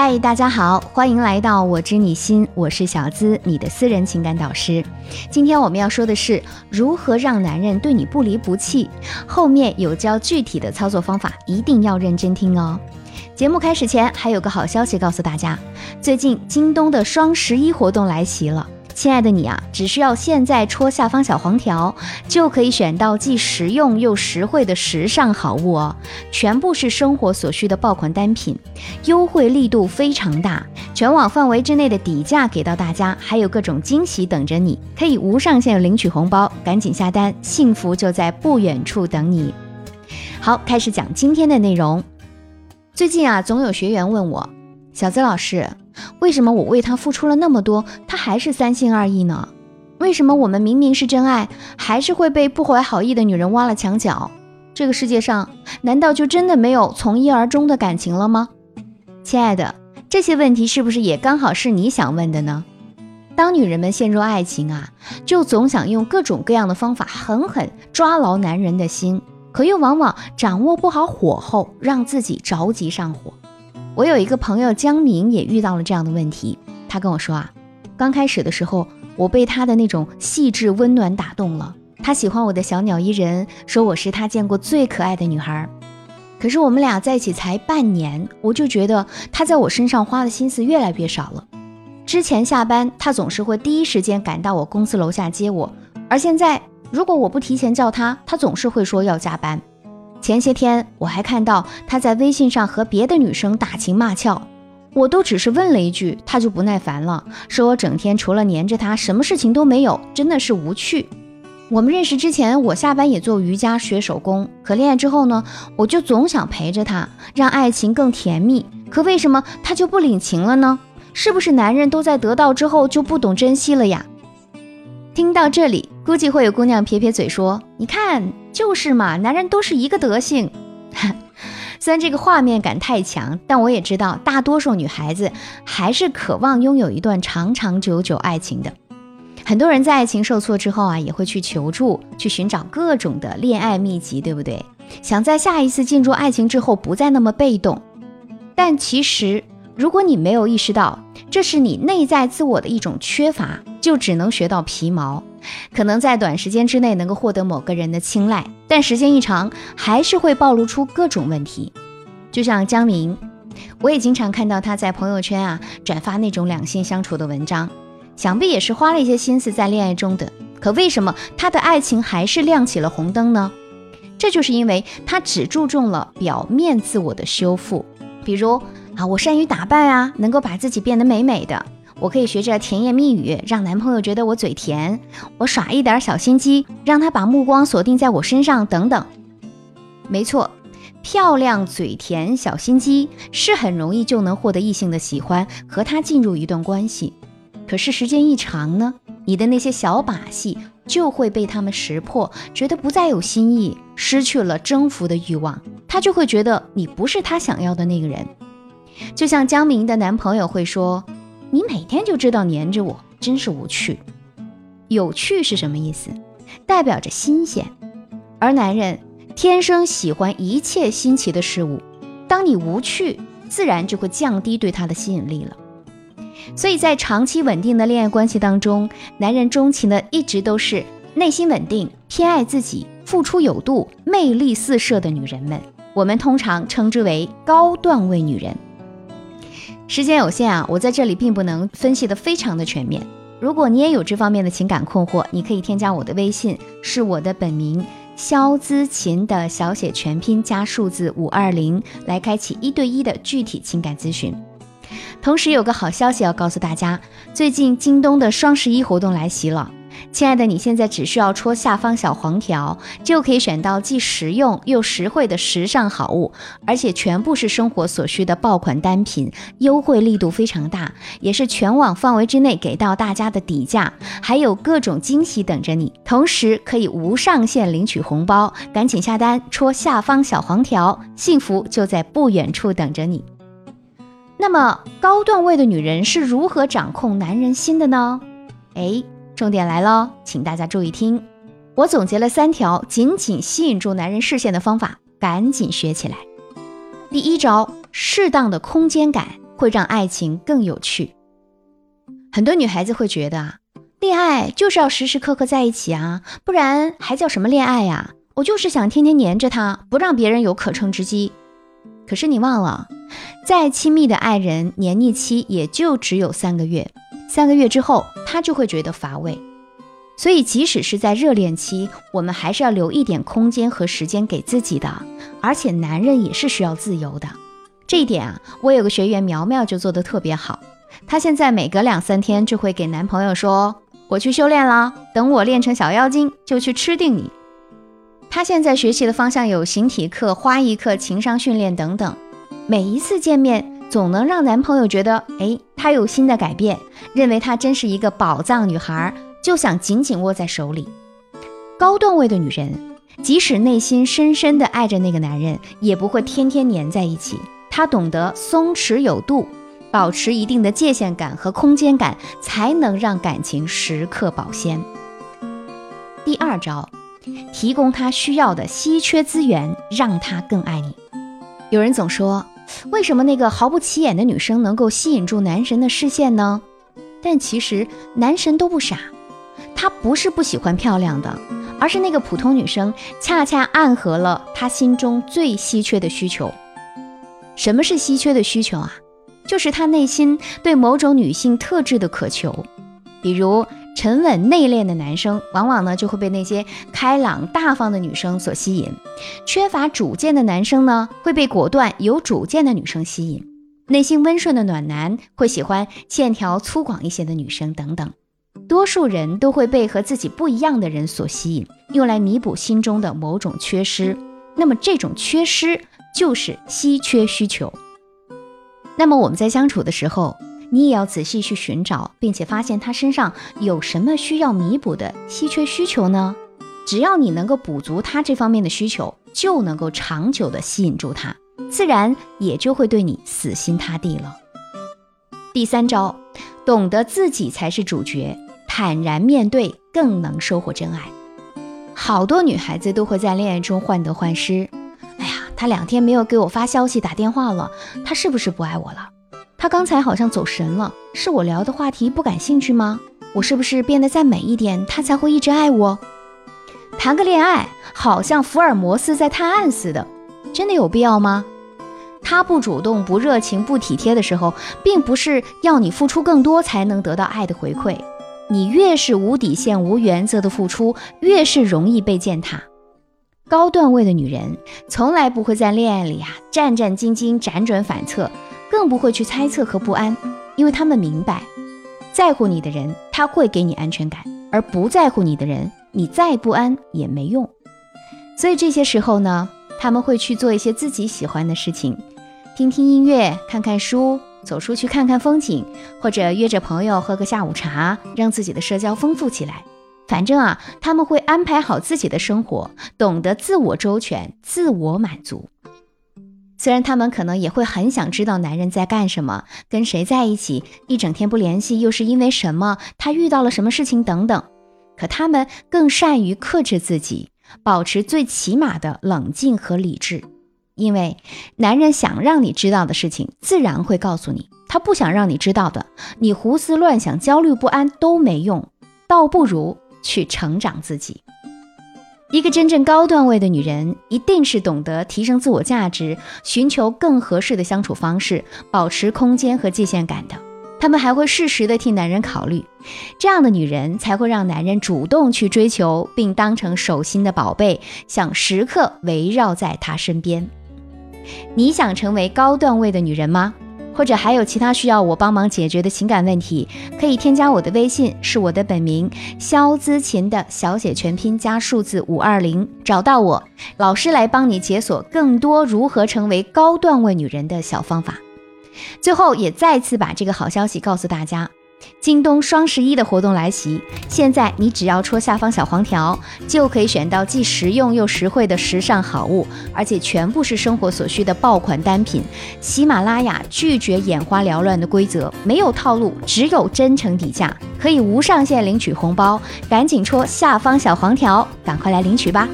嗨，大家好，欢迎来到我知你心，我是小资，你的私人情感导师。今天我们要说的是如何让男人对你不离不弃，后面有教具体的操作方法，一定要认真听哦。节目开始前，还有个好消息告诉大家，最近京东的双十一活动来袭了。亲爱的你啊，只需要现在戳下方小黄条，就可以选到既实用又实惠的时尚好物哦，全部是生活所需的爆款单品，优惠力度非常大，全网范围之内的底价给到大家，还有各种惊喜等着你，可以无上限领取红包，赶紧下单，幸福就在不远处等你。好，开始讲今天的内容。最近啊，总有学员问我，小资老师。为什么我为他付出了那么多，他还是三心二意呢？为什么我们明明是真爱，还是会被不怀好意的女人挖了墙角？这个世界上难道就真的没有从一而终的感情了吗？亲爱的，这些问题是不是也刚好是你想问的呢？当女人们陷入爱情啊，就总想用各种各样的方法狠狠抓牢男人的心，可又往往掌握不好火候，让自己着急上火。我有一个朋友江明也遇到了这样的问题，他跟我说啊，刚开始的时候我被他的那种细致温暖打动了，他喜欢我的小鸟依人，说我是他见过最可爱的女孩。可是我们俩在一起才半年，我就觉得他在我身上花的心思越来越少了。之前下班他总是会第一时间赶到我公司楼下接我，而现在如果我不提前叫他，他总是会说要加班。前些天我还看到他在微信上和别的女生打情骂俏，我都只是问了一句，他就不耐烦了，说我整天除了黏着他，什么事情都没有，真的是无趣。我们认识之前，我下班也做瑜伽、学手工，可恋爱之后呢，我就总想陪着他，让爱情更甜蜜。可为什么他就不领情了呢？是不是男人都在得到之后就不懂珍惜了呀？听到这里，估计会有姑娘撇撇嘴说：“你看，就是嘛，男人都是一个德行。”虽然这个画面感太强，但我也知道，大多数女孩子还是渴望拥有一段长长久久爱情的。很多人在爱情受挫之后啊，也会去求助，去寻找各种的恋爱秘籍，对不对？想在下一次进入爱情之后不再那么被动。但其实，如果你没有意识到，这是你内在自我的一种缺乏。就只能学到皮毛，可能在短时间之内能够获得某个人的青睐，但时间一长，还是会暴露出各种问题。就像江明，我也经常看到他在朋友圈啊转发那种两性相处的文章，想必也是花了一些心思在恋爱中的。可为什么他的爱情还是亮起了红灯呢？这就是因为他只注重了表面自我的修复，比如啊，我善于打扮啊，能够把自己变得美美的。我可以学着甜言蜜语，让男朋友觉得我嘴甜；我耍一点小心机，让他把目光锁定在我身上，等等。没错，漂亮、嘴甜、小心机是很容易就能获得异性的喜欢，和他进入一段关系。可是时间一长呢，你的那些小把戏就会被他们识破，觉得不再有新意，失去了征服的欲望，他就会觉得你不是他想要的那个人。就像江明的男朋友会说。你每天就知道黏着我，真是无趣。有趣是什么意思？代表着新鲜，而男人天生喜欢一切新奇的事物。当你无趣，自然就会降低对他的吸引力了。所以在长期稳定的恋爱关系当中，男人钟情的一直都是内心稳定、偏爱自己、付出有度、魅力四射的女人们。我们通常称之为高段位女人。时间有限啊，我在这里并不能分析的非常的全面。如果你也有这方面的情感困惑，你可以添加我的微信，是我的本名肖姿琴的小写全拼加数字五二零，来开启一对一的具体情感咨询。同时有个好消息要告诉大家，最近京东的双十一活动来袭了。亲爱的，你现在只需要戳下方小黄条，就可以选到既实用又实惠的时尚好物，而且全部是生活所需的爆款单品，优惠力度非常大，也是全网范围之内给到大家的底价，还有各种惊喜等着你，同时可以无上限领取红包，赶紧下单，戳下方小黄条，幸福就在不远处等着你。那么高段位的女人是如何掌控男人心的呢？哎。重点来了，请大家注意听，我总结了三条紧紧吸引住男人视线的方法，赶紧学起来。第一招，适当的空间感会让爱情更有趣。很多女孩子会觉得啊，恋爱就是要时时刻刻在一起啊，不然还叫什么恋爱呀？我就是想天天黏着他，不让别人有可乘之机。可是你忘了，再亲密的爱人，黏腻期也就只有三个月，三个月之后他就会觉得乏味。所以，即使是在热恋期，我们还是要留一点空间和时间给自己的。而且，男人也是需要自由的。这一点啊，我有个学员苗苗就做得特别好。她现在每隔两三天就会给男朋友说：“我去修炼了，等我练成小妖精，就去吃定你。”她现在学习的方向有形体课、花艺课、情商训练等等。每一次见面，总能让男朋友觉得，哎，她有新的改变，认为她真是一个宝藏女孩。就想紧紧握在手里。高段位的女人，即使内心深深的爱着那个男人，也不会天天黏在一起。她懂得松弛有度，保持一定的界限感和空间感，才能让感情时刻保鲜。第二招，提供他需要的稀缺资源，让他更爱你。有人总说，为什么那个毫不起眼的女生能够吸引住男神的视线呢？但其实男神都不傻。他不是不喜欢漂亮的，而是那个普通女生恰恰暗合了他心中最稀缺的需求。什么是稀缺的需求啊？就是他内心对某种女性特质的渴求。比如沉稳内敛的男生，往往呢就会被那些开朗大方的女生所吸引；缺乏主见的男生呢，会被果断有主见的女生吸引；内心温顺的暖男会喜欢线条粗犷一些的女生等等。多数人都会被和自己不一样的人所吸引，用来弥补心中的某种缺失。那么这种缺失就是稀缺需求。那么我们在相处的时候，你也要仔细去寻找，并且发现他身上有什么需要弥补的稀缺需求呢？只要你能够补足他这方面的需求，就能够长久的吸引住他，自然也就会对你死心塌地了。第三招，懂得自己才是主角。坦然面对，更能收获真爱。好多女孩子都会在恋爱中患得患失。哎呀，他两天没有给我发消息、打电话了，他是不是不爱我了？他刚才好像走神了，是我聊的话题不感兴趣吗？我是不是变得再美一点，他才会一直爱我？谈个恋爱，好像福尔摩斯在探案似的，真的有必要吗？他不主动、不热情、不体贴的时候，并不是要你付出更多才能得到爱的回馈。你越是无底线、无原则的付出，越是容易被践踏。高段位的女人从来不会在恋爱里啊战战兢兢、辗转反侧，更不会去猜测和不安，因为他们明白，在乎你的人他会给你安全感，而不在乎你的人，你再不安也没用。所以这些时候呢，他们会去做一些自己喜欢的事情，听听音乐，看看书。走出去看看风景，或者约着朋友喝个下午茶，让自己的社交丰富起来。反正啊，他们会安排好自己的生活，懂得自我周全、自我满足。虽然他们可能也会很想知道男人在干什么，跟谁在一起，一整天不联系又是因为什么，他遇到了什么事情等等。可他们更善于克制自己，保持最起码的冷静和理智。因为男人想让你知道的事情，自然会告诉你；他不想让你知道的，你胡思乱想、焦虑不安都没用，倒不如去成长自己。一个真正高段位的女人，一定是懂得提升自我价值，寻求更合适的相处方式，保持空间和界限感的。她们还会适时的替男人考虑，这样的女人才会让男人主动去追求，并当成手心的宝贝，想时刻围绕在她身边。你想成为高段位的女人吗？或者还有其他需要我帮忙解决的情感问题，可以添加我的微信，是我的本名肖姿琴的小写全拼加数字五二零，找到我，老师来帮你解锁更多如何成为高段位女人的小方法。最后也再次把这个好消息告诉大家。京东双十一的活动来袭，现在你只要戳下方小黄条，就可以选到既实用又实惠的时尚好物，而且全部是生活所需的爆款单品。喜马拉雅拒绝眼花缭乱的规则，没有套路，只有真诚底价，可以无上限领取红包，赶紧戳下方小黄条，赶快来领取吧！